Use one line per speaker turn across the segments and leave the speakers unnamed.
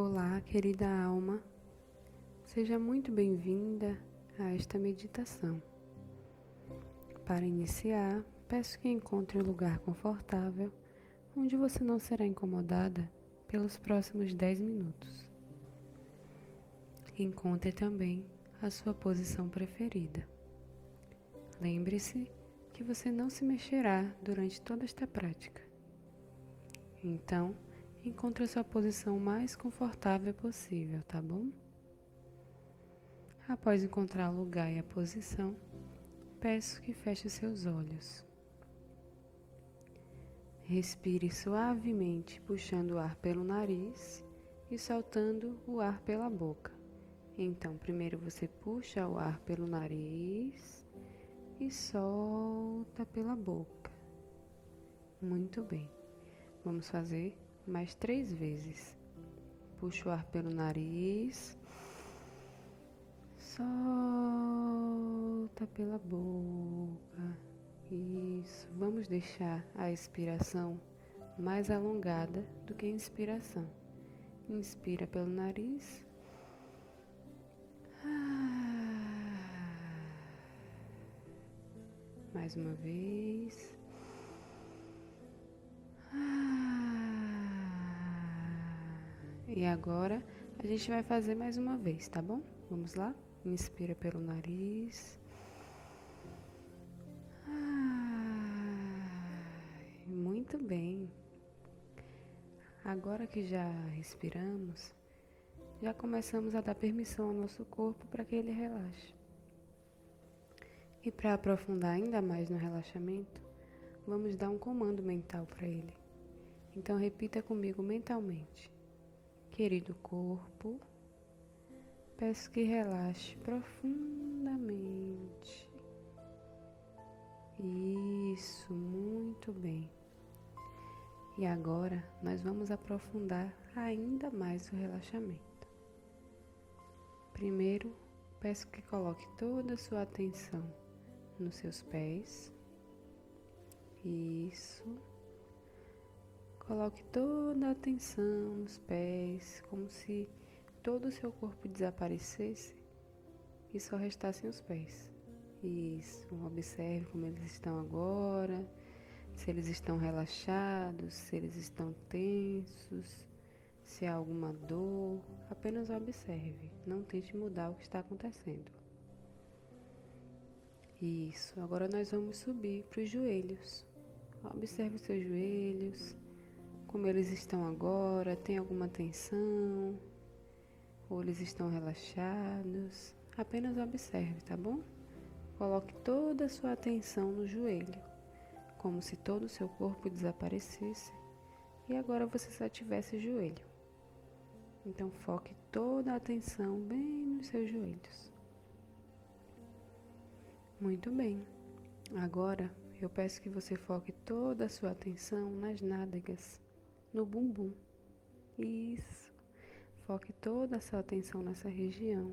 Olá, querida alma. Seja muito bem-vinda a esta meditação. Para iniciar, peço que encontre um lugar confortável onde você não será incomodada pelos próximos 10 minutos. Encontre também a sua posição preferida. Lembre-se que você não se mexerá durante toda esta prática. Então, encontre a sua posição mais confortável possível, tá bom? Após encontrar o lugar e a posição, peço que feche seus olhos. Respire suavemente, puxando o ar pelo nariz e soltando o ar pela boca. Então, primeiro você puxa o ar pelo nariz e solta pela boca. Muito bem. Vamos fazer mais três vezes. Puxa o ar pelo nariz. Solta pela boca. Isso. Vamos deixar a expiração mais alongada do que a inspiração. Inspira pelo nariz. Mais uma vez. E agora a gente vai fazer mais uma vez, tá bom? Vamos lá? Inspira pelo nariz. Muito bem. Agora que já respiramos, já começamos a dar permissão ao nosso corpo para que ele relaxe. E para aprofundar ainda mais no relaxamento, vamos dar um comando mental para ele. Então repita comigo mentalmente. Querido corpo, peço que relaxe profundamente. Isso, muito bem. E agora nós vamos aprofundar ainda mais o relaxamento. Primeiro, peço que coloque toda a sua atenção nos seus pés. Isso. Coloque toda a atenção nos pés, como se todo o seu corpo desaparecesse e só restassem os pés. Isso. Observe como eles estão agora, se eles estão relaxados, se eles estão tensos, se há alguma dor. Apenas observe. Não tente mudar o que está acontecendo. Isso. Agora nós vamos subir para os joelhos. Observe os seus joelhos como eles estão agora, tem alguma tensão, ou eles estão relaxados. Apenas observe, tá bom? Coloque toda a sua atenção no joelho, como se todo o seu corpo desaparecesse e agora você só tivesse joelho. Então foque toda a atenção bem nos seus joelhos. Muito bem. Agora eu peço que você foque toda a sua atenção nas nádegas no bumbum. Isso. Foque toda a sua atenção nessa região,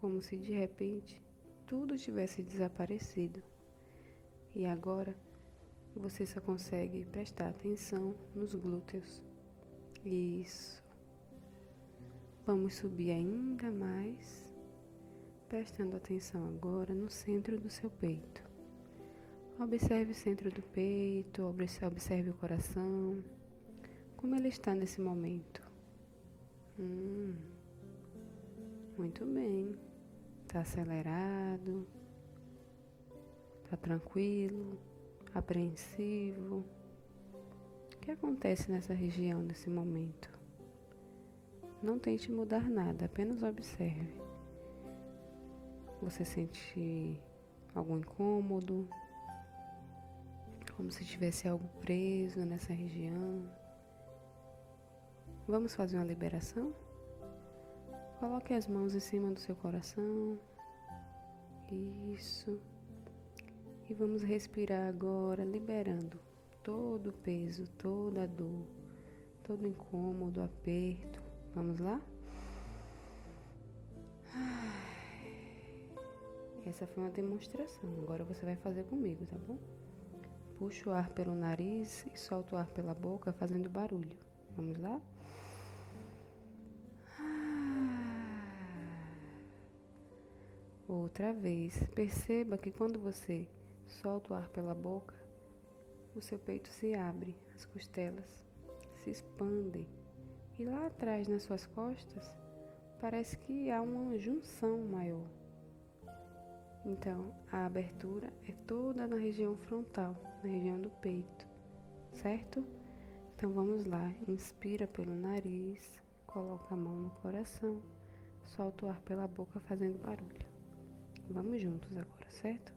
como se de repente tudo tivesse desaparecido. E agora você só consegue prestar atenção nos glúteos. Isso. Vamos subir ainda mais, prestando atenção agora no centro do seu peito. Observe o centro do peito, observe o coração. Como ele está nesse momento? Hum, muito bem. Está acelerado? Está tranquilo? Apreensivo? O que acontece nessa região nesse momento? Não tente mudar nada, apenas observe. Você sente algum incômodo? Como se tivesse algo preso nessa região? Vamos fazer uma liberação? Coloque as mãos em cima do seu coração. Isso. E vamos respirar agora, liberando todo o peso, toda a dor, todo o incômodo, aperto. Vamos lá? Essa foi uma demonstração. Agora você vai fazer comigo, tá bom? Puxa o ar pelo nariz e solta o ar pela boca fazendo barulho. Vamos lá? Outra vez, perceba que quando você solta o ar pela boca, o seu peito se abre, as costelas se expandem e lá atrás nas suas costas parece que há uma junção maior. Então, a abertura é toda na região frontal, na região do peito, certo? Então vamos lá, inspira pelo nariz, coloca a mão no coração, solta o ar pela boca fazendo barulho. Vamos juntos agora, certo?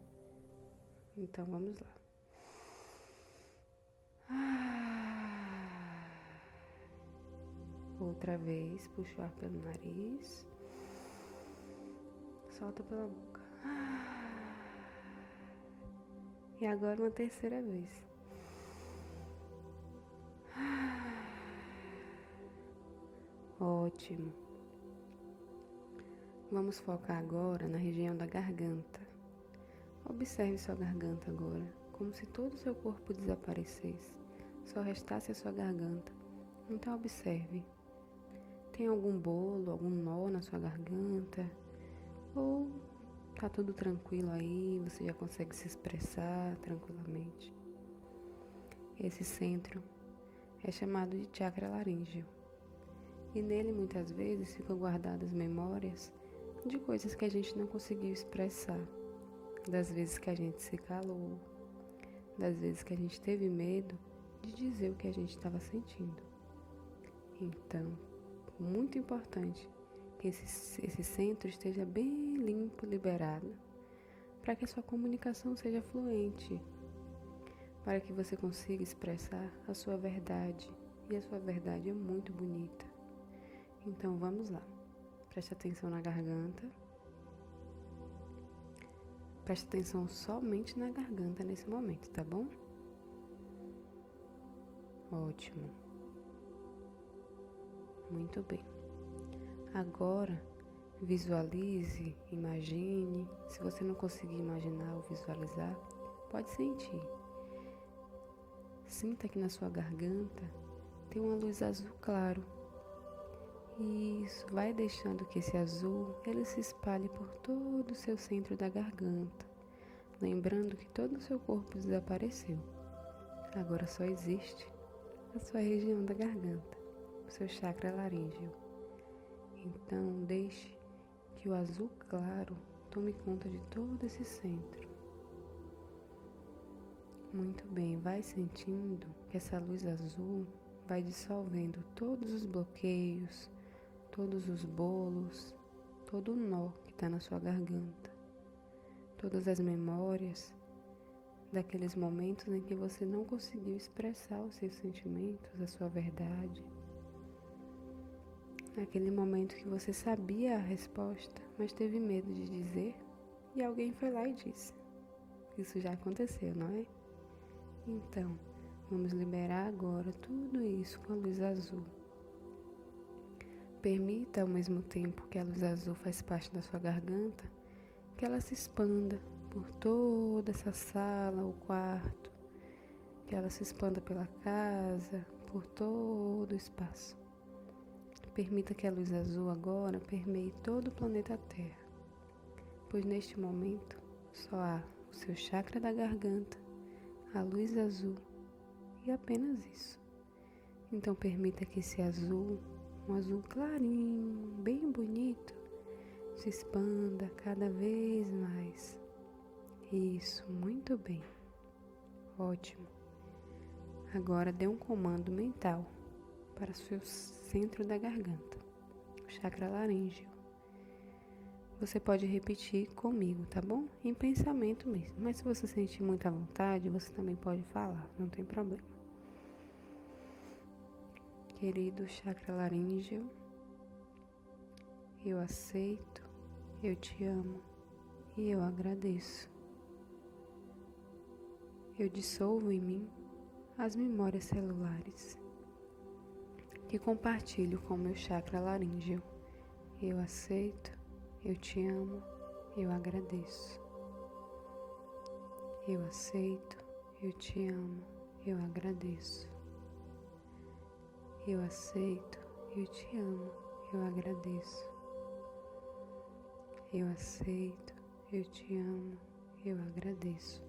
Então vamos lá. Ah. Outra vez, puxa o ar pelo nariz, solta pela boca. E agora uma terceira vez. Ótimo. Vamos focar agora na região da garganta. Observe sua garganta agora, como se todo o seu corpo desaparecesse, só restasse a sua garganta. Então observe. Tem algum bolo, algum nó na sua garganta? Ou Tá tudo tranquilo aí, você já consegue se expressar tranquilamente. Esse centro é chamado de chakra laríngeo. E nele muitas vezes ficam guardadas memórias de coisas que a gente não conseguiu expressar, das vezes que a gente se calou, das vezes que a gente teve medo de dizer o que a gente estava sentindo. Então, muito importante que esse, esse centro esteja bem limpo, liberado, para que a sua comunicação seja fluente, para que você consiga expressar a sua verdade. E a sua verdade é muito bonita. Então vamos lá. Preste atenção na garganta. Preste atenção somente na garganta nesse momento, tá bom? Ótimo. Muito bem. Agora, visualize, imagine. Se você não conseguir imaginar ou visualizar, pode sentir. Sinta que na sua garganta tem uma luz azul claro. Isso vai deixando que esse azul ele se espalhe por todo o seu centro da garganta, lembrando que todo o seu corpo desapareceu. Agora só existe a sua região da garganta, o seu chakra laríngeo. Então, deixe que o azul claro tome conta de todo esse centro. Muito bem, vai sentindo que essa luz azul vai dissolvendo todos os bloqueios, todos os bolos, todo o nó que está na sua garganta, todas as memórias daqueles momentos em que você não conseguiu expressar os seus sentimentos, a sua verdade naquele momento que você sabia a resposta, mas teve medo de dizer, e alguém foi lá e disse. Isso já aconteceu, não é? Então, vamos liberar agora tudo isso com a luz azul. Permita ao mesmo tempo que a luz azul faz parte da sua garganta, que ela se expanda por toda essa sala, o quarto, que ela se expanda pela casa, por todo o espaço. Permita que a luz azul agora permeie todo o planeta Terra, pois neste momento só há o seu chakra da garganta, a luz azul e apenas isso. Então permita que esse azul, um azul clarinho, bem bonito, se expanda cada vez mais. Isso, muito bem. Ótimo. Agora dê um comando mental para seu centro da garganta, o chakra laríngeo. Você pode repetir comigo, tá bom? Em pensamento mesmo. Mas se você sentir muita vontade, você também pode falar, não tem problema. Querido chakra laríngeo, eu aceito, eu te amo e eu agradeço. Eu dissolvo em mim as memórias celulares que compartilho com meu chakra laríngeo. Eu aceito, eu te amo, eu agradeço. Eu aceito, eu te amo, eu agradeço. Eu aceito, eu te amo, eu agradeço. Eu aceito, eu te amo, eu agradeço.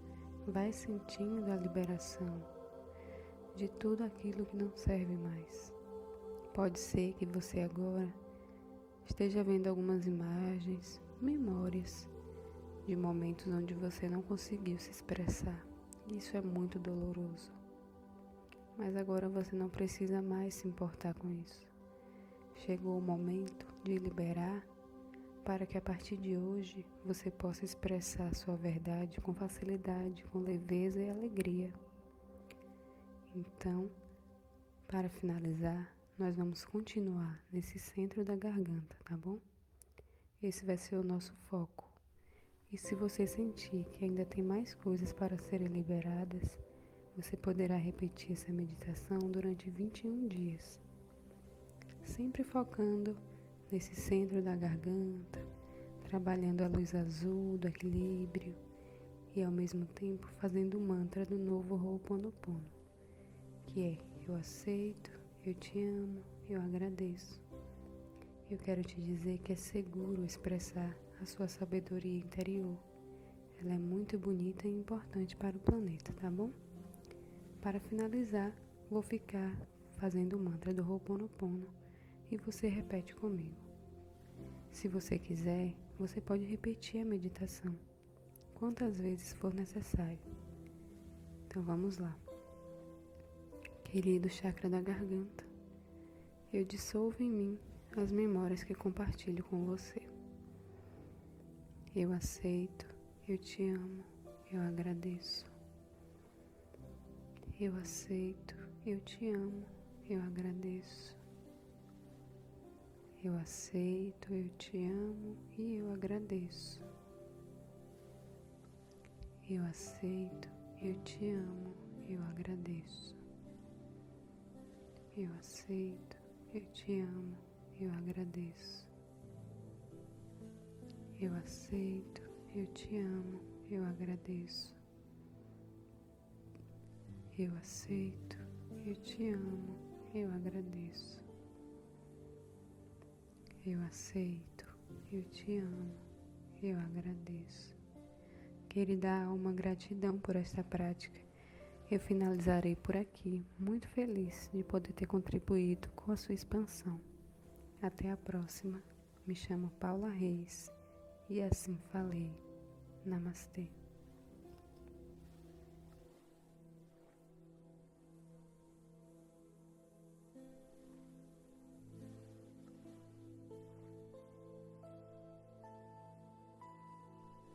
Vai sentindo a liberação de tudo aquilo que não serve mais. Pode ser que você agora esteja vendo algumas imagens, memórias de momentos onde você não conseguiu se expressar. Isso é muito doloroso. Mas agora você não precisa mais se importar com isso. Chegou o momento de liberar para que a partir de hoje você possa expressar sua verdade com facilidade, com leveza e alegria. Então, para finalizar, nós vamos continuar nesse centro da garganta, tá bom? Esse vai ser o nosso foco. E se você sentir que ainda tem mais coisas para serem liberadas, você poderá repetir essa meditação durante 21 dias, sempre focando nesse centro da garganta, trabalhando a luz azul do equilíbrio e ao mesmo tempo fazendo o mantra do novo Ho'oponopono que é eu aceito, eu te amo, eu agradeço. Eu quero te dizer que é seguro expressar a sua sabedoria interior. Ela é muito bonita e importante para o planeta, tá bom? Para finalizar, vou ficar fazendo o mantra do Ho'oponopono e você repete comigo. Se você quiser, você pode repetir a meditação quantas vezes for necessário. Então vamos lá. Querido chakra da garganta, eu dissolvo em mim as memórias que compartilho com você. Eu aceito, eu te amo, eu agradeço. Eu aceito, eu te amo, eu agradeço. Eu aceito, eu te amo e eu agradeço. Eu aceito, eu te amo, eu agradeço. Eu aceito, eu te amo, eu agradeço. Eu aceito, eu te amo, eu agradeço. Eu aceito, eu te amo, eu agradeço. Eu aceito, eu te amo, eu agradeço. Querida alma, gratidão por esta prática eu finalizarei por aqui, muito feliz de poder ter contribuído com a sua expansão. Até a próxima. Me chamo Paula Reis e assim falei. Namastê.